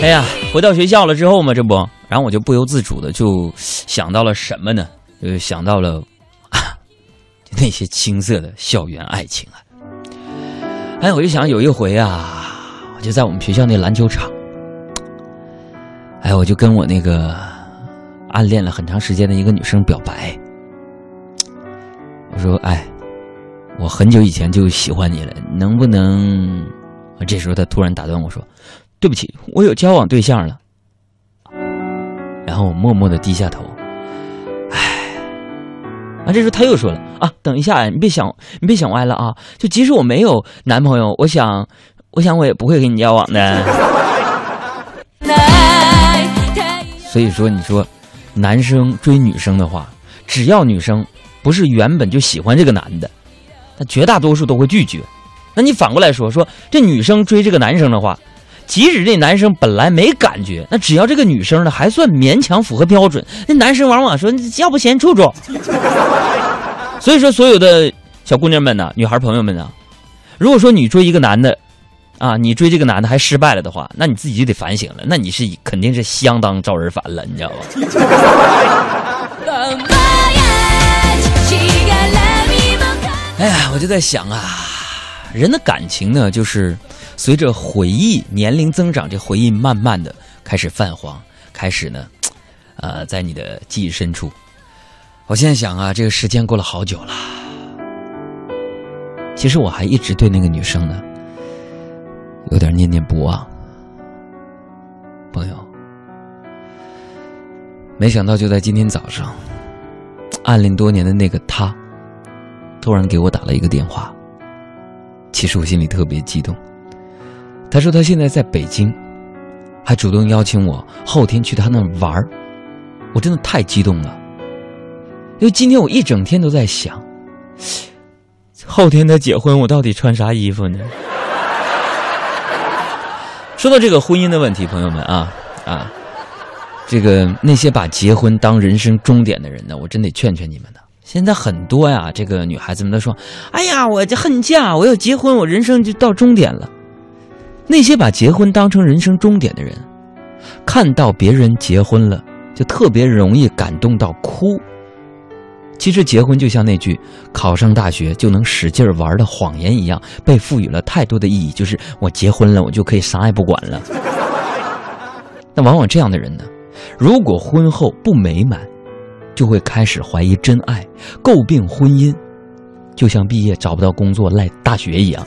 哎呀，回到学校了之后嘛，这不，然后我就不由自主的就想到了什么呢？就想到了，那些青涩的校园爱情啊。哎，我就想有一回啊，我就在我们学校那篮球场，哎，我就跟我那个暗恋了很长时间的一个女生表白，我说，哎，我很久以前就喜欢你了，能不能？这时候她突然打断我说。对不起，我有交往对象了。然后我默默的低下头，唉。啊，这时候他又说了啊，等一下，你别想，你别想歪了啊。就即使我没有男朋友，我想，我想我也不会跟你交往的。所以说，你说，男生追女生的话，只要女生不是原本就喜欢这个男的，那绝大多数都会拒绝。那你反过来说，说这女生追这个男生的话。即使这男生本来没感觉，那只要这个女生呢还算勉强符合标准，那男生往往说要不先处处。所以说，所有的小姑娘们呢，女孩朋友们呢，如果说你追一个男的，啊，你追这个男的还失败了的话，那你自己就得反省了，那你是肯定是相当招人烦了，你知道吧？哎呀，我就在想啊，人的感情呢，就是。随着回忆年龄增长，这回忆慢慢的开始泛黄，开始呢，呃，在你的记忆深处。我现在想啊，这个时间过了好久了，其实我还一直对那个女生呢，有点念念不忘。朋友，没想到就在今天早上，暗恋多年的那个他，突然给我打了一个电话。其实我心里特别激动。他说他现在在北京，还主动邀请我后天去他那玩儿，我真的太激动了。因为今天我一整天都在想，后天他结婚我到底穿啥衣服呢？说到这个婚姻的问题，朋友们啊啊，这个那些把结婚当人生终点的人呢，我真得劝劝你们呢。现在很多呀，这个女孩子们都说：“哎呀，我这恨嫁，我要结婚，我人生就到终点了。”那些把结婚当成人生终点的人，看到别人结婚了，就特别容易感动到哭。其实结婚就像那句“考上大学就能使劲玩”的谎言一样，被赋予了太多的意义。就是我结婚了，我就可以啥也不管了。那往往这样的人呢，如果婚后不美满，就会开始怀疑真爱，诟病婚姻，就像毕业找不到工作赖大学一样。